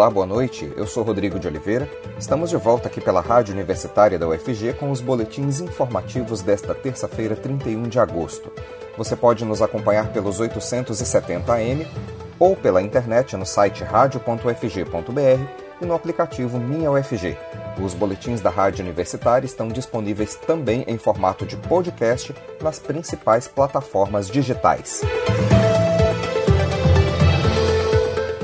Olá, boa noite. Eu sou Rodrigo de Oliveira. Estamos de volta aqui pela Rádio Universitária da UFG com os boletins informativos desta terça-feira, 31 de agosto. Você pode nos acompanhar pelos 870 AM ou pela internet no site radio.ufg.br e no aplicativo Minha UFG. Os boletins da Rádio Universitária estão disponíveis também em formato de podcast nas principais plataformas digitais.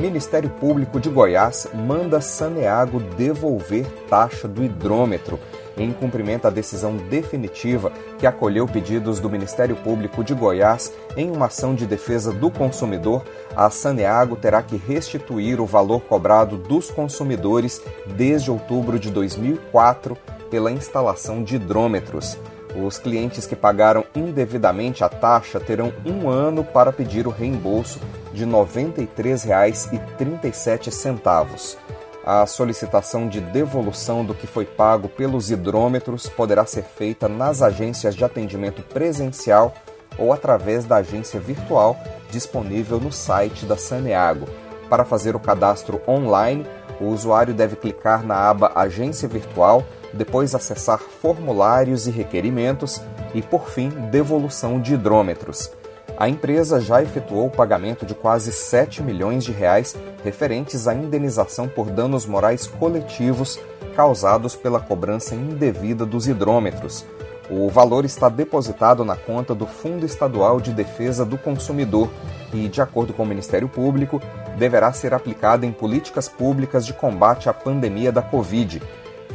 Ministério Público de Goiás manda Saneago devolver taxa do hidrômetro em cumprimento à decisão definitiva que acolheu pedidos do Ministério Público de Goiás em uma ação de defesa do consumidor, a Saneago terá que restituir o valor cobrado dos consumidores desde outubro de 2004 pela instalação de hidrômetros. Os clientes que pagaram indevidamente a taxa terão um ano para pedir o reembolso de R$ 93,37. A solicitação de devolução do que foi pago pelos hidrômetros poderá ser feita nas agências de atendimento presencial ou através da agência virtual disponível no site da Saneago. Para fazer o cadastro online, o usuário deve clicar na aba Agência Virtual, depois acessar Formulários e Requerimentos e, por fim, Devolução de Hidrômetros. A empresa já efetuou o pagamento de quase 7 milhões de reais referentes à indenização por danos morais coletivos causados pela cobrança indevida dos hidrômetros. O valor está depositado na conta do Fundo Estadual de Defesa do Consumidor e, de acordo com o Ministério Público, deverá ser aplicado em políticas públicas de combate à pandemia da Covid.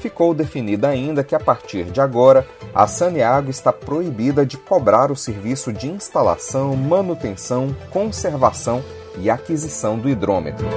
Ficou definida ainda que, a partir de agora, a Saneago está proibida de cobrar o serviço de instalação, manutenção, conservação e aquisição do hidrômetro.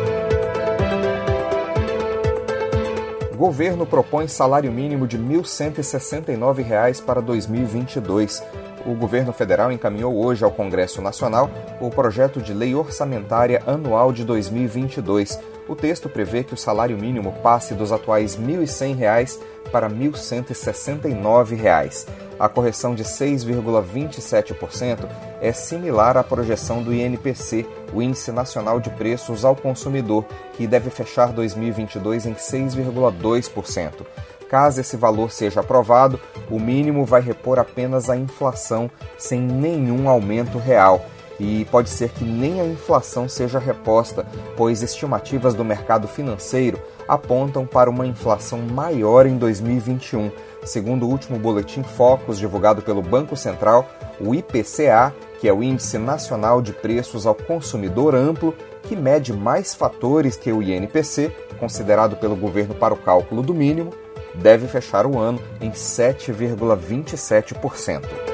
O governo propõe salário mínimo de R$ 1.169 para 2022 o governo federal encaminhou hoje ao Congresso Nacional o projeto de lei orçamentária anual de 2022. O texto prevê que o salário mínimo passe dos atuais R$ 1.100 para R$ 1.169. A correção de 6,27% é similar à projeção do INPC, o Índice Nacional de Preços ao Consumidor, que deve fechar 2022 em 6,2%. Caso esse valor seja aprovado, o mínimo vai repor apenas a inflação sem nenhum aumento real. E pode ser que nem a inflação seja reposta, pois estimativas do mercado financeiro apontam para uma inflação maior em 2021. Segundo o último boletim Focus divulgado pelo Banco Central, o IPCA, que é o Índice Nacional de Preços ao Consumidor Amplo, que mede mais fatores que o INPC, considerado pelo governo para o cálculo do mínimo, deve fechar o ano em 7,27%.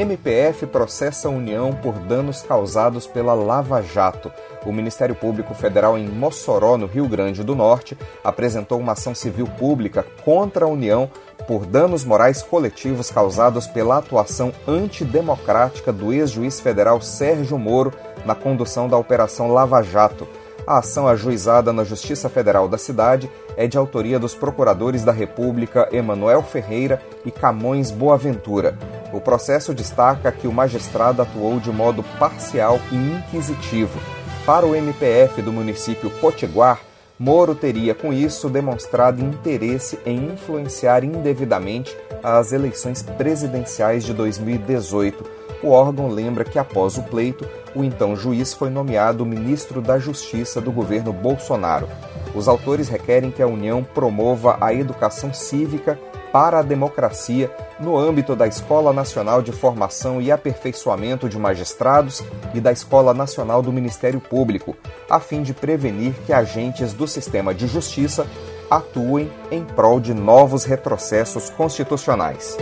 MPF processa a União por danos causados pela Lava Jato. O Ministério Público Federal em Mossoró, no Rio Grande do Norte, apresentou uma ação civil pública contra a União por danos morais coletivos causados pela atuação antidemocrática do ex-juiz federal Sérgio Moro na condução da Operação Lava Jato. A ação ajuizada na Justiça Federal da cidade é de autoria dos procuradores da República Emanuel Ferreira e Camões Boaventura. O processo destaca que o magistrado atuou de modo parcial e inquisitivo. Para o MPF do município Potiguar, Moro teria, com isso, demonstrado interesse em influenciar indevidamente as eleições presidenciais de 2018 o órgão lembra que após o pleito, o então juiz foi nomeado ministro da Justiça do governo Bolsonaro. Os autores requerem que a União promova a educação cívica para a democracia no âmbito da Escola Nacional de Formação e Aperfeiçoamento de Magistrados e da Escola Nacional do Ministério Público, a fim de prevenir que agentes do sistema de justiça atuem em prol de novos retrocessos constitucionais.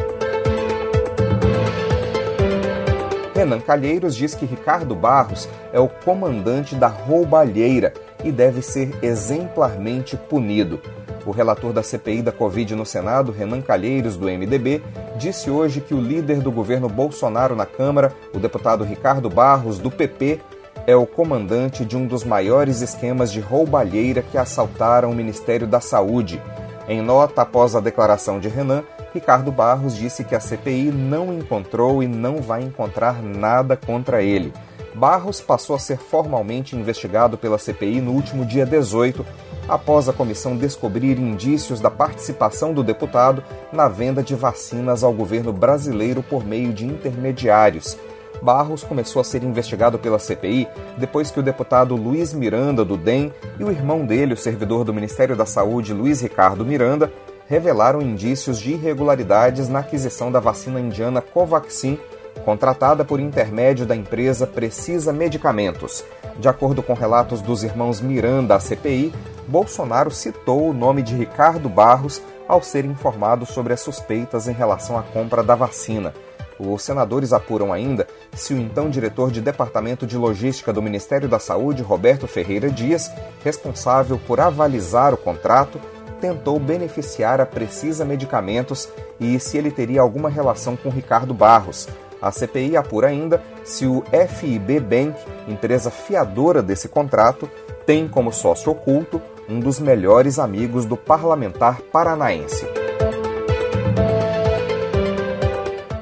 Renan Calheiros diz que Ricardo Barros é o comandante da roubalheira e deve ser exemplarmente punido. O relator da CPI da Covid no Senado, Renan Calheiros, do MDB, disse hoje que o líder do governo Bolsonaro na Câmara, o deputado Ricardo Barros, do PP, é o comandante de um dos maiores esquemas de roubalheira que assaltaram o Ministério da Saúde. Em nota após a declaração de Renan, Ricardo Barros disse que a CPI não encontrou e não vai encontrar nada contra ele. Barros passou a ser formalmente investigado pela CPI no último dia 18, após a comissão descobrir indícios da participação do deputado na venda de vacinas ao governo brasileiro por meio de intermediários. Barros começou a ser investigado pela CPI depois que o deputado Luiz Miranda, do DEM, e o irmão dele, o servidor do Ministério da Saúde, Luiz Ricardo Miranda, revelaram indícios de irregularidades na aquisição da vacina indiana Covaxin, contratada por intermédio da empresa Precisa Medicamentos. De acordo com relatos dos irmãos Miranda à CPI, Bolsonaro citou o nome de Ricardo Barros ao ser informado sobre as suspeitas em relação à compra da vacina. Os senadores apuram ainda se o então diretor de Departamento de Logística do Ministério da Saúde, Roberto Ferreira Dias, responsável por avalizar o contrato, tentou beneficiar a Precisa Medicamentos e se ele teria alguma relação com Ricardo Barros. A CPI apura ainda se o FIB Bank, empresa fiadora desse contrato, tem como sócio oculto um dos melhores amigos do parlamentar paranaense.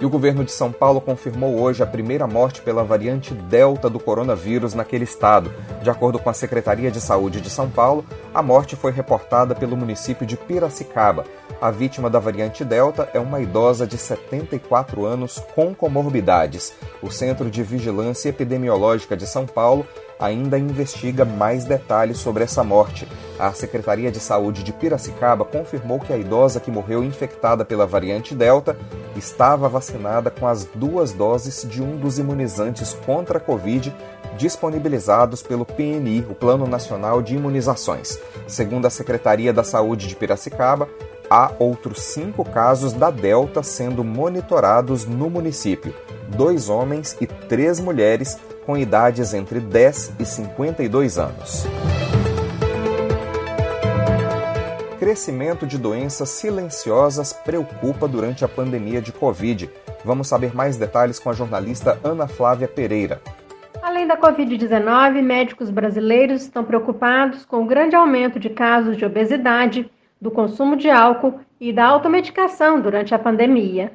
O governo de São Paulo confirmou hoje a primeira morte pela variante Delta do coronavírus naquele estado. De acordo com a Secretaria de Saúde de São Paulo, a morte foi reportada pelo município de Piracicaba. A vítima da variante Delta é uma idosa de 74 anos com comorbidades. O Centro de Vigilância Epidemiológica de São Paulo ainda investiga mais detalhes sobre essa morte. A Secretaria de Saúde de Piracicaba confirmou que a idosa que morreu infectada pela variante Delta estava vacinada com as duas doses de um dos imunizantes contra a Covid disponibilizados pelo PNI, o Plano Nacional de Imunizações. Segundo a Secretaria da Saúde de Piracicaba, há outros cinco casos da Delta sendo monitorados no município: dois homens e três mulheres com idades entre 10 e 52 anos. Crescimento de doenças silenciosas preocupa durante a pandemia de Covid. Vamos saber mais detalhes com a jornalista Ana Flávia Pereira. Além da Covid-19, médicos brasileiros estão preocupados com o grande aumento de casos de obesidade, do consumo de álcool e da automedicação durante a pandemia.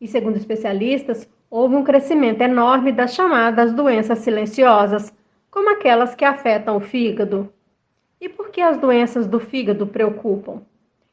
E segundo especialistas, houve um crescimento enorme das chamadas doenças silenciosas, como aquelas que afetam o fígado. E por que as doenças do fígado preocupam?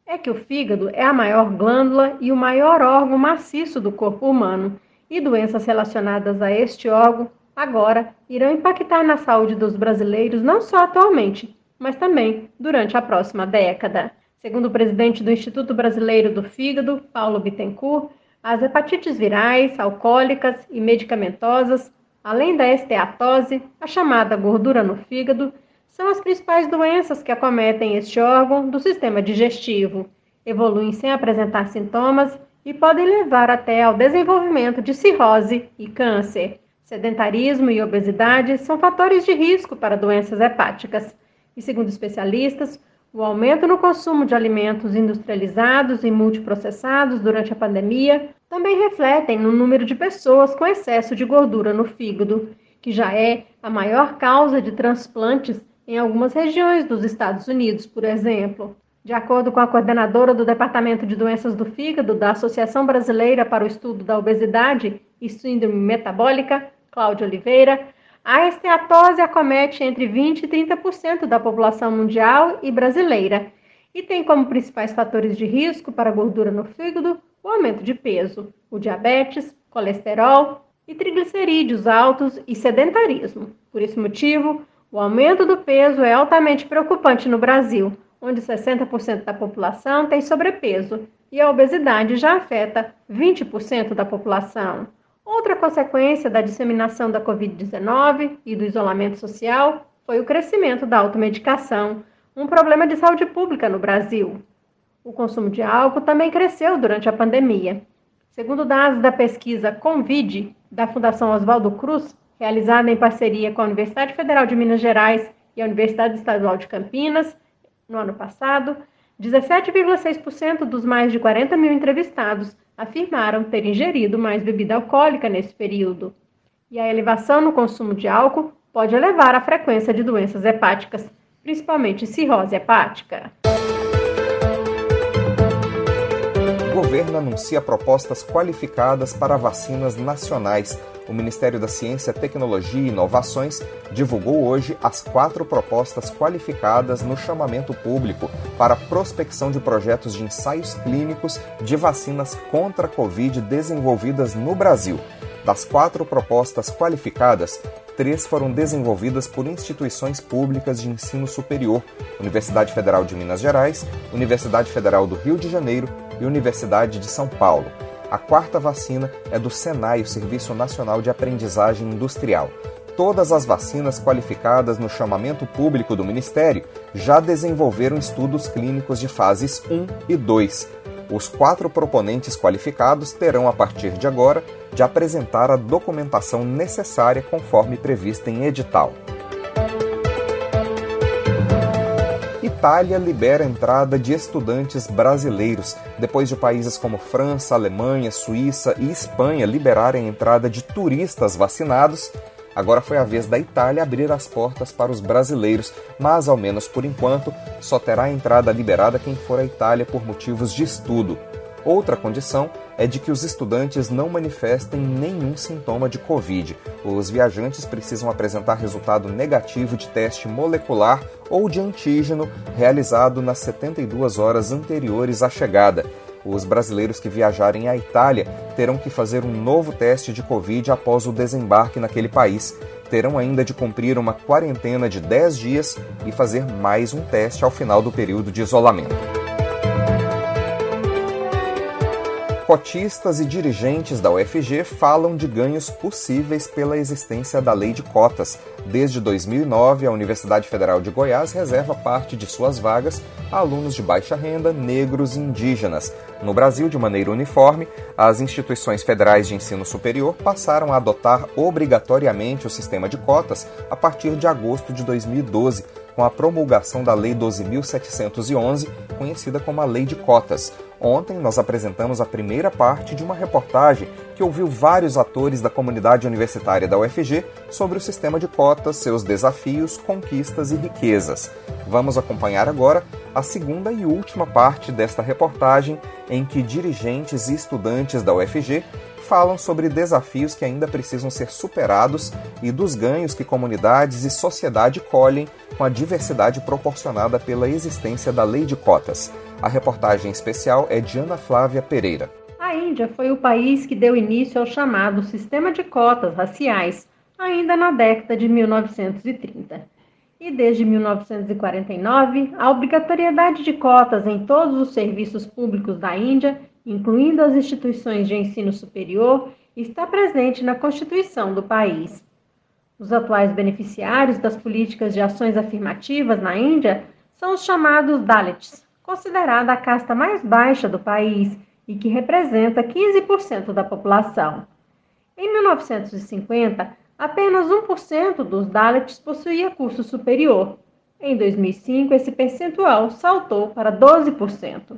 É que o fígado é a maior glândula e o maior órgão maciço do corpo humano, e doenças relacionadas a este órgão agora irão impactar na saúde dos brasileiros não só atualmente, mas também durante a próxima década. Segundo o presidente do Instituto Brasileiro do Fígado, Paulo Bittencourt, as hepatites virais, alcoólicas e medicamentosas, além da esteatose, a chamada gordura no fígado, são as principais doenças que acometem este órgão do sistema digestivo. Evoluem sem apresentar sintomas e podem levar até ao desenvolvimento de cirrose e câncer. Sedentarismo e obesidade são fatores de risco para doenças hepáticas. E segundo especialistas, o aumento no consumo de alimentos industrializados e multiprocessados durante a pandemia também refletem no número de pessoas com excesso de gordura no fígado, que já é a maior causa de transplantes em algumas regiões dos Estados Unidos, por exemplo. De acordo com a coordenadora do Departamento de Doenças do Fígado da Associação Brasileira para o Estudo da Obesidade e Síndrome Metabólica, Cláudia Oliveira, a esteatose acomete entre 20% e 30% da população mundial e brasileira e tem como principais fatores de risco para gordura no fígado o aumento de peso, o diabetes, colesterol e triglicerídeos altos e sedentarismo. Por esse motivo, o aumento do peso é altamente preocupante no Brasil, onde 60% da população tem sobrepeso e a obesidade já afeta 20% da população. Outra consequência da disseminação da Covid-19 e do isolamento social foi o crescimento da automedicação, um problema de saúde pública no Brasil. O consumo de álcool também cresceu durante a pandemia. Segundo dados da pesquisa Convide, da Fundação Oswaldo Cruz, realizada em parceria com a Universidade Federal de Minas Gerais e a Universidade Estadual de Campinas, no ano passado, 17,6% dos mais de 40 mil entrevistados afirmaram ter ingerido mais bebida alcoólica nesse período. E a elevação no consumo de álcool pode elevar a frequência de doenças hepáticas, principalmente cirrose hepática. O governo anuncia propostas qualificadas para vacinas nacionais. O Ministério da Ciência, Tecnologia e Inovações divulgou hoje as quatro propostas qualificadas no chamamento público para prospecção de projetos de ensaios clínicos de vacinas contra a Covid desenvolvidas no Brasil. Das quatro propostas qualificadas, três foram desenvolvidas por instituições públicas de ensino superior: Universidade Federal de Minas Gerais, Universidade Federal do Rio de Janeiro e Universidade de São Paulo. A quarta vacina é do SENAI, o Serviço Nacional de Aprendizagem Industrial. Todas as vacinas qualificadas no chamamento público do Ministério já desenvolveram estudos clínicos de fases 1 e 2. Os quatro proponentes qualificados terão, a partir de agora, de apresentar a documentação necessária conforme prevista em edital. Itália libera a entrada de estudantes brasileiros, depois de países como França, Alemanha, Suíça e Espanha liberarem a entrada de turistas vacinados. Agora foi a vez da Itália abrir as portas para os brasileiros, mas, ao menos por enquanto, só terá entrada liberada quem for à Itália por motivos de estudo. Outra condição é de que os estudantes não manifestem nenhum sintoma de Covid. Os viajantes precisam apresentar resultado negativo de teste molecular ou de antígeno realizado nas 72 horas anteriores à chegada. Os brasileiros que viajarem à Itália terão que fazer um novo teste de Covid após o desembarque naquele país. Terão ainda de cumprir uma quarentena de 10 dias e fazer mais um teste ao final do período de isolamento. Cotistas e dirigentes da UFG falam de ganhos possíveis pela existência da lei de cotas. Desde 2009, a Universidade Federal de Goiás reserva parte de suas vagas a alunos de baixa renda, negros e indígenas. No Brasil, de maneira uniforme, as instituições federais de ensino superior passaram a adotar obrigatoriamente o sistema de cotas a partir de agosto de 2012, com a promulgação da Lei 12.711, conhecida como a Lei de Cotas. Ontem nós apresentamos a primeira parte de uma reportagem que ouviu vários atores da comunidade universitária da UFG sobre o sistema de cotas, seus desafios, conquistas e riquezas. Vamos acompanhar agora a segunda e última parte desta reportagem, em que dirigentes e estudantes da UFG falam sobre desafios que ainda precisam ser superados e dos ganhos que comunidades e sociedade colhem com a diversidade proporcionada pela existência da lei de cotas. A reportagem especial é de Ana Flávia Pereira. A Índia foi o país que deu início ao chamado sistema de cotas raciais, ainda na década de 1930. E desde 1949, a obrigatoriedade de cotas em todos os serviços públicos da Índia incluindo as instituições de ensino superior, está presente na Constituição do país. Os atuais beneficiários das políticas de ações afirmativas na Índia são os chamados Dalits, considerada a casta mais baixa do país e que representa 15% da população. Em 1950, apenas 1% dos Dalits possuía curso superior. Em 2005, esse percentual saltou para 12%.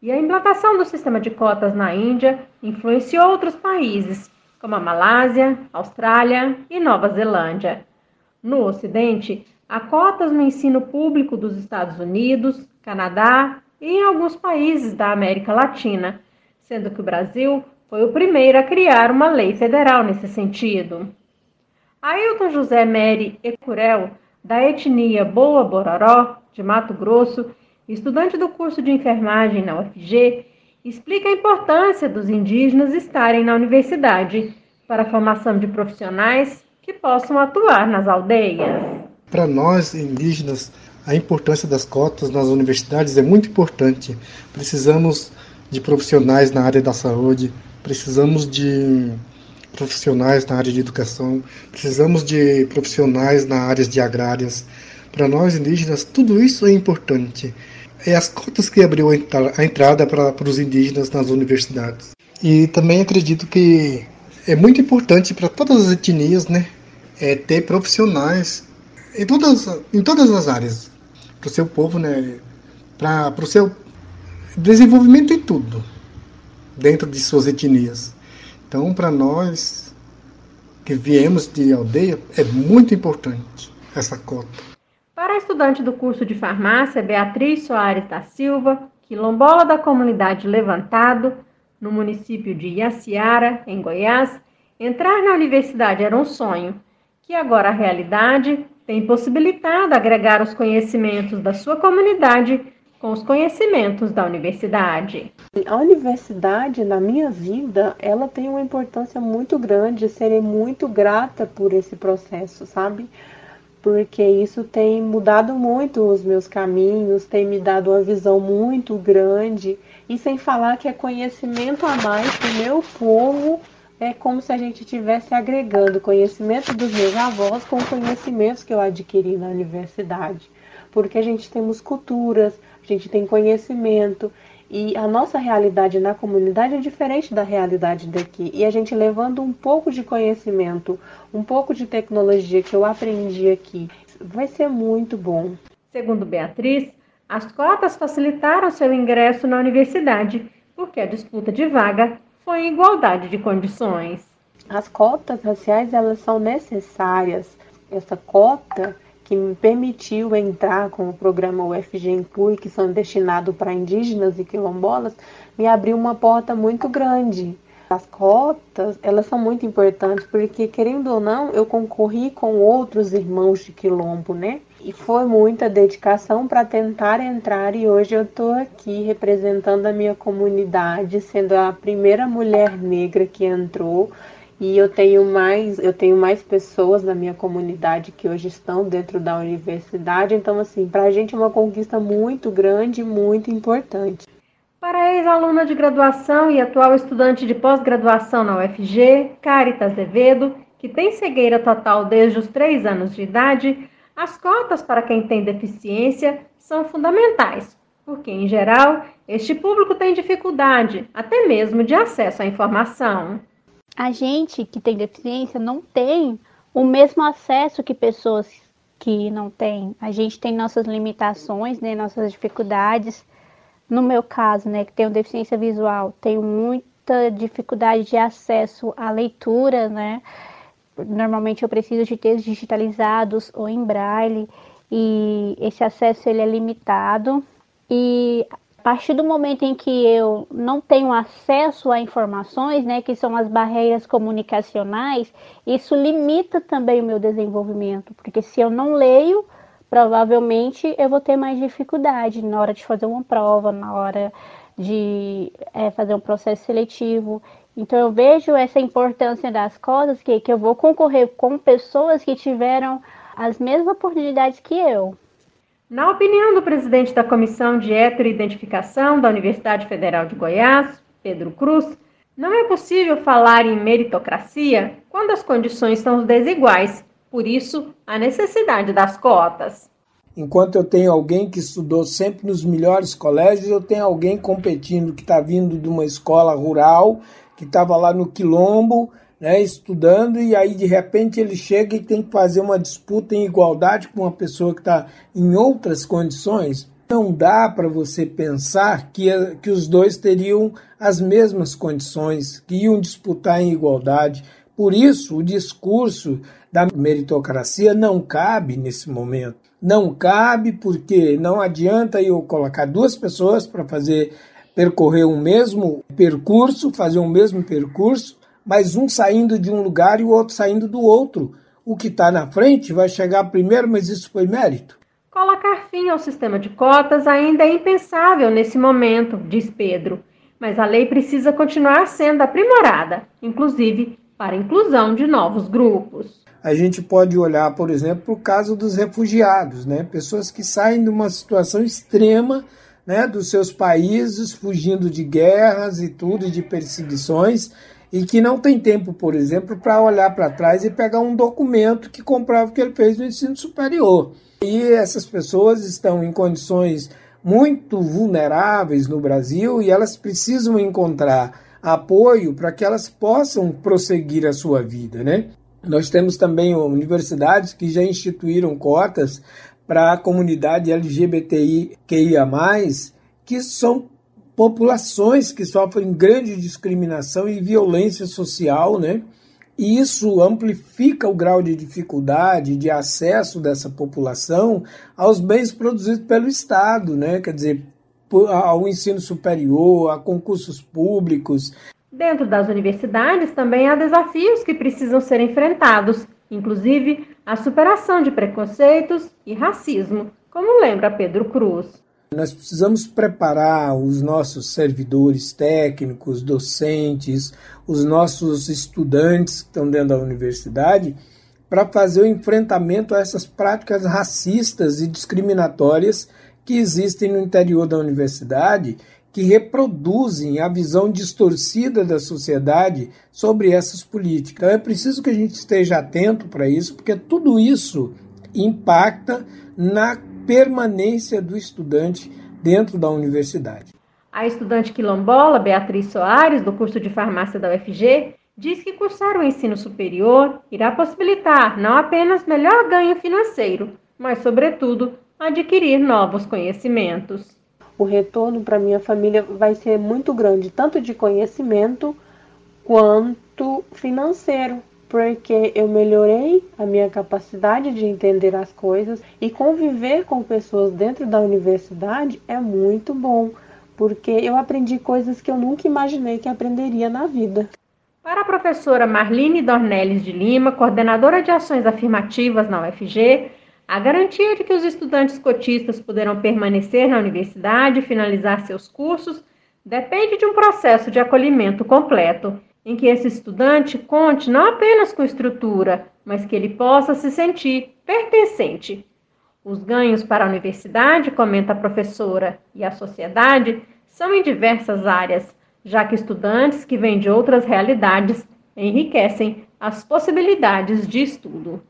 E a implantação do sistema de cotas na Índia influenciou outros países, como a Malásia, Austrália e Nova Zelândia. No Ocidente, há cotas no ensino público dos Estados Unidos, Canadá e em alguns países da América Latina, sendo que o Brasil foi o primeiro a criar uma lei federal nesse sentido. Ailton José Meri Ecurel, da etnia Boa Bororó, de Mato Grosso, estudante do curso de enfermagem na UFG, explica a importância dos indígenas estarem na universidade para a formação de profissionais que possam atuar nas aldeias. Para nós, indígenas, a importância das cotas nas universidades é muito importante. Precisamos de profissionais na área da saúde, precisamos de profissionais na área de educação, precisamos de profissionais na área de agrárias. Para nós indígenas, tudo isso é importante é as cotas que abriu a entrada para, os indígenas nas universidades. E também acredito que é muito importante para todas as etnias né, é ter profissionais em todas, em todas as áreas, para o seu povo, né, para o seu desenvolvimento em tudo, dentro de suas etnias. Então, para nós que viemos de aldeia, é muito importante essa cota. Para a estudante do curso de farmácia Beatriz Soares da Silva, quilombola da comunidade Levantado, no município de Iaciara, em Goiás, entrar na universidade era um sonho, que agora a realidade tem possibilitado agregar os conhecimentos da sua comunidade com os conhecimentos da universidade. A universidade, na minha vida, ela tem uma importância muito grande. Serei muito grata por esse processo, sabe? Porque isso tem mudado muito os meus caminhos, tem me dado uma visão muito grande. E sem falar que é conhecimento a mais para o meu povo é como se a gente estivesse agregando conhecimento dos meus avós com conhecimentos que eu adquiri na universidade. Porque a gente temos culturas, a gente tem conhecimento e a nossa realidade na comunidade é diferente da realidade daqui. E a gente levando um pouco de conhecimento, um pouco de tecnologia que eu aprendi aqui, vai ser muito bom. Segundo Beatriz, as cotas facilitaram seu ingresso na universidade, porque a disputa de vaga foi em igualdade de condições. As cotas raciais elas são necessárias. Essa cota que me permitiu entrar com o programa UFG Inclui, que são destinados para indígenas e quilombolas, me abriu uma porta muito grande. As cotas, elas são muito importantes, porque querendo ou não, eu concorri com outros irmãos de quilombo, né? E foi muita dedicação para tentar entrar e hoje eu estou aqui representando a minha comunidade, sendo a primeira mulher negra que entrou e eu tenho mais, eu tenho mais pessoas da minha comunidade que hoje estão dentro da universidade, então assim, para a gente é uma conquista muito grande, muito importante. Para a ex-aluna de graduação e atual estudante de pós-graduação na UFG, Caritas Azevedo, que tem cegueira total desde os três anos de idade, as cotas para quem tem deficiência são fundamentais, porque, em geral, este público tem dificuldade, até mesmo de acesso à informação. A gente que tem deficiência não tem o mesmo acesso que pessoas que não têm. A gente tem nossas limitações, né, nossas dificuldades. No meu caso, né, que tenho deficiência visual, tenho muita dificuldade de acesso à leitura, né? normalmente eu preciso de textos digitalizados ou em braille e esse acesso ele é limitado e partir do momento em que eu não tenho acesso a informações, né, que são as barreiras comunicacionais, isso limita também o meu desenvolvimento, porque se eu não leio, provavelmente eu vou ter mais dificuldade na hora de fazer uma prova, na hora de é, fazer um processo seletivo. Então eu vejo essa importância das coisas que, que eu vou concorrer com pessoas que tiveram as mesmas oportunidades que eu. Na opinião do presidente da Comissão de Heteroidentificação da Universidade Federal de Goiás, Pedro Cruz, não é possível falar em meritocracia quando as condições são desiguais, por isso a necessidade das cotas. Enquanto eu tenho alguém que estudou sempre nos melhores colégios, eu tenho alguém competindo que está vindo de uma escola rural que estava lá no quilombo, né, estudando, e aí de repente ele chega e tem que fazer uma disputa em igualdade com uma pessoa que está em outras condições. Não dá para você pensar que, que os dois teriam as mesmas condições, que iam disputar em igualdade. Por isso, o discurso da meritocracia não cabe nesse momento. Não cabe porque não adianta eu colocar duas pessoas para fazer percorrer o mesmo percurso, fazer o mesmo percurso, mas um saindo de um lugar e o outro saindo do outro. O que está na frente vai chegar primeiro, mas isso foi mérito. Colocar fim ao sistema de cotas ainda é impensável nesse momento, diz Pedro, mas a lei precisa continuar sendo aprimorada, inclusive para a inclusão de novos grupos. A gente pode olhar, por exemplo, para o caso dos refugiados, né? pessoas que saem de uma situação extrema né, dos seus países, fugindo de guerras e tudo, de perseguições, e que não tem tempo, por exemplo, para olhar para trás e pegar um documento que comprova que ele fez no ensino superior. E essas pessoas estão em condições muito vulneráveis no Brasil e elas precisam encontrar apoio para que elas possam prosseguir a sua vida, né? Nós temos também universidades que já instituíram cotas para a comunidade LGBTIQIA, que são populações que sofrem grande discriminação e violência social, né? E isso amplifica o grau de dificuldade de acesso dessa população aos bens produzidos pelo Estado, né? Quer dizer, ao ensino superior, a concursos públicos. Dentro das universidades também há desafios que precisam ser enfrentados, inclusive a superação de preconceitos e racismo, como lembra Pedro Cruz. Nós precisamos preparar os nossos servidores técnicos, docentes, os nossos estudantes que estão dentro da universidade para fazer o enfrentamento a essas práticas racistas e discriminatórias que existem no interior da universidade, que reproduzem a visão distorcida da sociedade sobre essas políticas. Então é preciso que a gente esteja atento para isso, porque tudo isso impacta na permanência do estudante dentro da universidade. A estudante quilombola Beatriz Soares, do curso de farmácia da UFG, diz que cursar o ensino superior irá possibilitar não apenas melhor ganho financeiro, mas, sobretudo, adquirir novos conhecimentos. O retorno para minha família vai ser muito grande, tanto de conhecimento quanto financeiro, porque eu melhorei a minha capacidade de entender as coisas e conviver com pessoas dentro da universidade é muito bom, porque eu aprendi coisas que eu nunca imaginei que aprenderia na vida. Para a professora Marlene Dornelles de Lima, coordenadora de ações afirmativas na UFG, a garantia de que os estudantes cotistas poderão permanecer na universidade e finalizar seus cursos depende de um processo de acolhimento completo em que esse estudante conte não apenas com estrutura, mas que ele possa se sentir pertencente. Os ganhos para a universidade, comenta a professora, e a sociedade são em diversas áreas, já que estudantes que vêm de outras realidades enriquecem as possibilidades de estudo.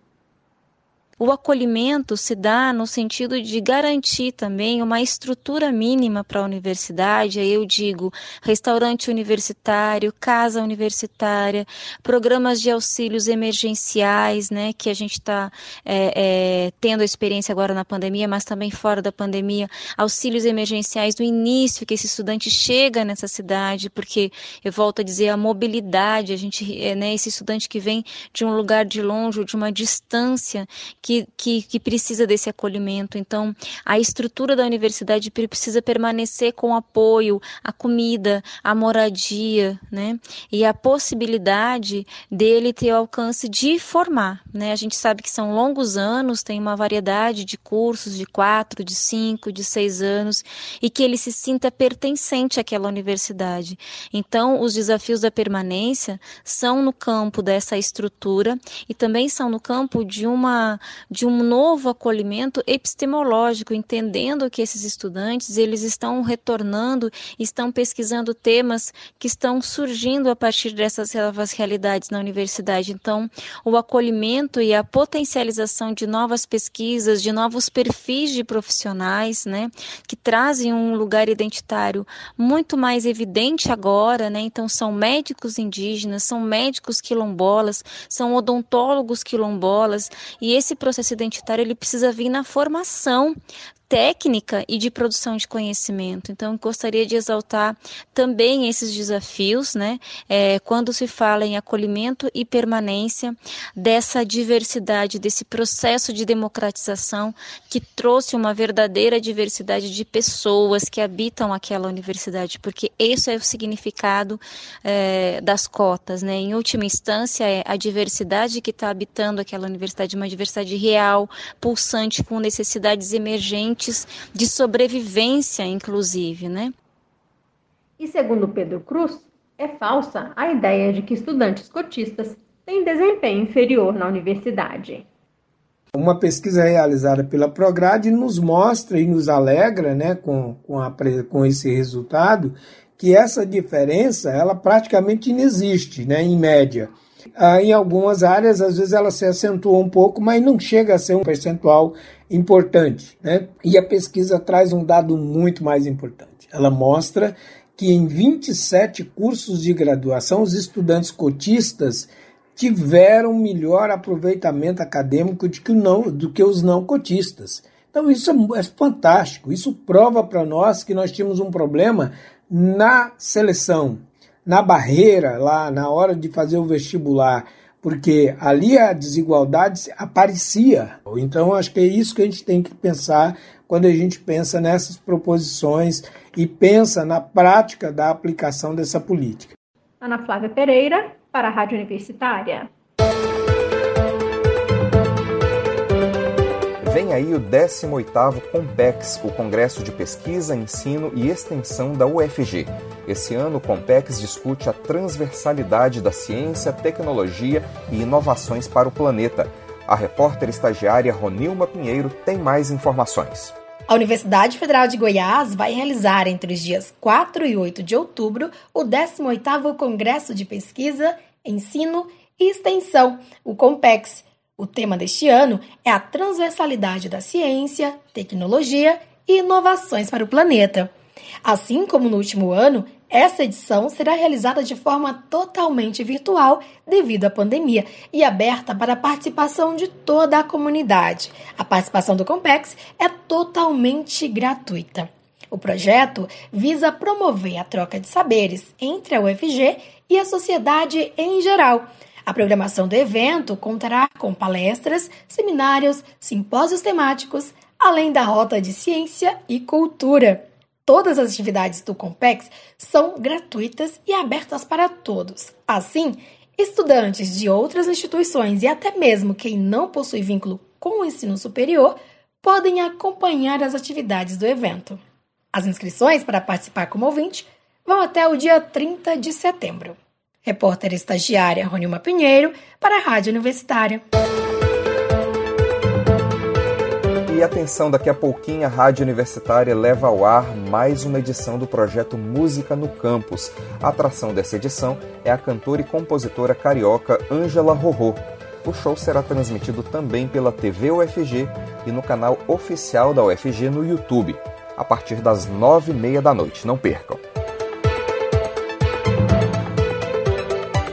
O acolhimento se dá no sentido de garantir também uma estrutura mínima para a universidade. Aí eu digo restaurante universitário, casa universitária, programas de auxílios emergenciais, né, que a gente está é, é, tendo a experiência agora na pandemia, mas também fora da pandemia, auxílios emergenciais do início que esse estudante chega nessa cidade, porque eu volto a dizer a mobilidade, a gente, é, né, esse estudante que vem de um lugar de longe, de uma distância que, que, que precisa desse acolhimento. Então, a estrutura da universidade precisa permanecer com apoio à comida, à moradia, né? E a possibilidade dele ter o alcance de formar, né? A gente sabe que são longos anos, tem uma variedade de cursos de quatro, de cinco, de seis anos, e que ele se sinta pertencente àquela universidade. Então, os desafios da permanência são no campo dessa estrutura e também são no campo de uma de um novo acolhimento epistemológico, entendendo que esses estudantes eles estão retornando, estão pesquisando temas que estão surgindo a partir dessas novas realidades na universidade. Então, o acolhimento e a potencialização de novas pesquisas, de novos perfis de profissionais, né, que trazem um lugar identitário muito mais evidente agora, né? Então, são médicos indígenas, são médicos quilombolas, são odontólogos quilombolas, e esse processo identitário ele precisa vir na formação técnica e de produção de conhecimento. Então, gostaria de exaltar também esses desafios, né? É, quando se fala em acolhimento e permanência dessa diversidade, desse processo de democratização que trouxe uma verdadeira diversidade de pessoas que habitam aquela universidade, porque esse é o significado é, das cotas, né? Em última instância, é a diversidade que está habitando aquela universidade, uma diversidade real, pulsante, com necessidades emergentes de sobrevivência, inclusive, né? E segundo Pedro Cruz, é falsa a ideia de que estudantes cotistas têm desempenho inferior na universidade. Uma pesquisa realizada pela Prograde nos mostra e nos alegra né, com, com, a, com esse resultado que essa diferença ela praticamente inexiste, né, em média. Ah, em algumas áreas, às vezes, ela se acentua um pouco, mas não chega a ser um percentual importante. Né? E a pesquisa traz um dado muito mais importante. Ela mostra que em 27 cursos de graduação, os estudantes cotistas tiveram melhor aproveitamento acadêmico do que, não, do que os não cotistas. Então, isso é, é fantástico. Isso prova para nós que nós tínhamos um problema na seleção, na barreira, lá na hora de fazer o vestibular, porque ali a desigualdade aparecia. Então, acho que é isso que a gente tem que pensar quando a gente pensa nessas proposições e pensa na prática da aplicação dessa política. Ana Flávia Pereira, para a Rádio Universitária. Vem aí o 18º Compex, o Congresso de Pesquisa, Ensino e Extensão da UFG. Esse ano, o Compex discute a transversalidade da ciência, tecnologia e inovações para o planeta. A repórter estagiária Ronilma Pinheiro tem mais informações. A Universidade Federal de Goiás vai realizar entre os dias 4 e 8 de outubro o 18º Congresso de Pesquisa, Ensino e Extensão, o COMPEX. O tema deste ano é a transversalidade da ciência, tecnologia e inovações para o planeta. Assim como no último ano, essa edição será realizada de forma totalmente virtual devido à pandemia e aberta para a participação de toda a comunidade. A participação do Compex é totalmente gratuita. O projeto visa promover a troca de saberes entre a UFG e a sociedade em geral. A programação do evento contará com palestras, seminários, simpósios temáticos, além da rota de ciência e cultura. Todas as atividades do Compex são gratuitas e abertas para todos. Assim, estudantes de outras instituições e até mesmo quem não possui vínculo com o ensino superior podem acompanhar as atividades do evento. As inscrições para participar como ouvinte vão até o dia 30 de setembro. Repórter estagiária Ronilma Pinheiro para a Rádio Universitária. E atenção, daqui a pouquinho a Rádio Universitária leva ao ar mais uma edição do projeto Música no Campus. A atração dessa edição é a cantora e compositora carioca Ângela Rorô. O show será transmitido também pela TV UFG e no canal oficial da UFG no YouTube, a partir das nove e meia da noite. Não percam!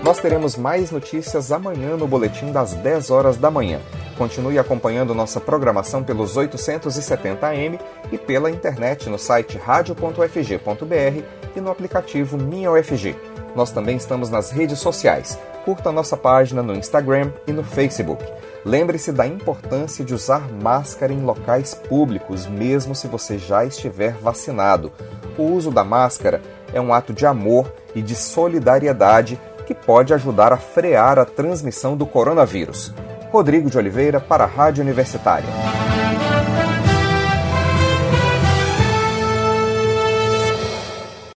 Nós teremos mais notícias amanhã no boletim das 10 horas da manhã. Continue acompanhando nossa programação pelos 870 AM e pela internet no site radio.ufg.br e no aplicativo Minha UFG. Nós também estamos nas redes sociais. Curta nossa página no Instagram e no Facebook. Lembre-se da importância de usar máscara em locais públicos, mesmo se você já estiver vacinado. O uso da máscara é um ato de amor e de solidariedade que pode ajudar a frear a transmissão do coronavírus. Rodrigo de Oliveira para a Rádio Universitária.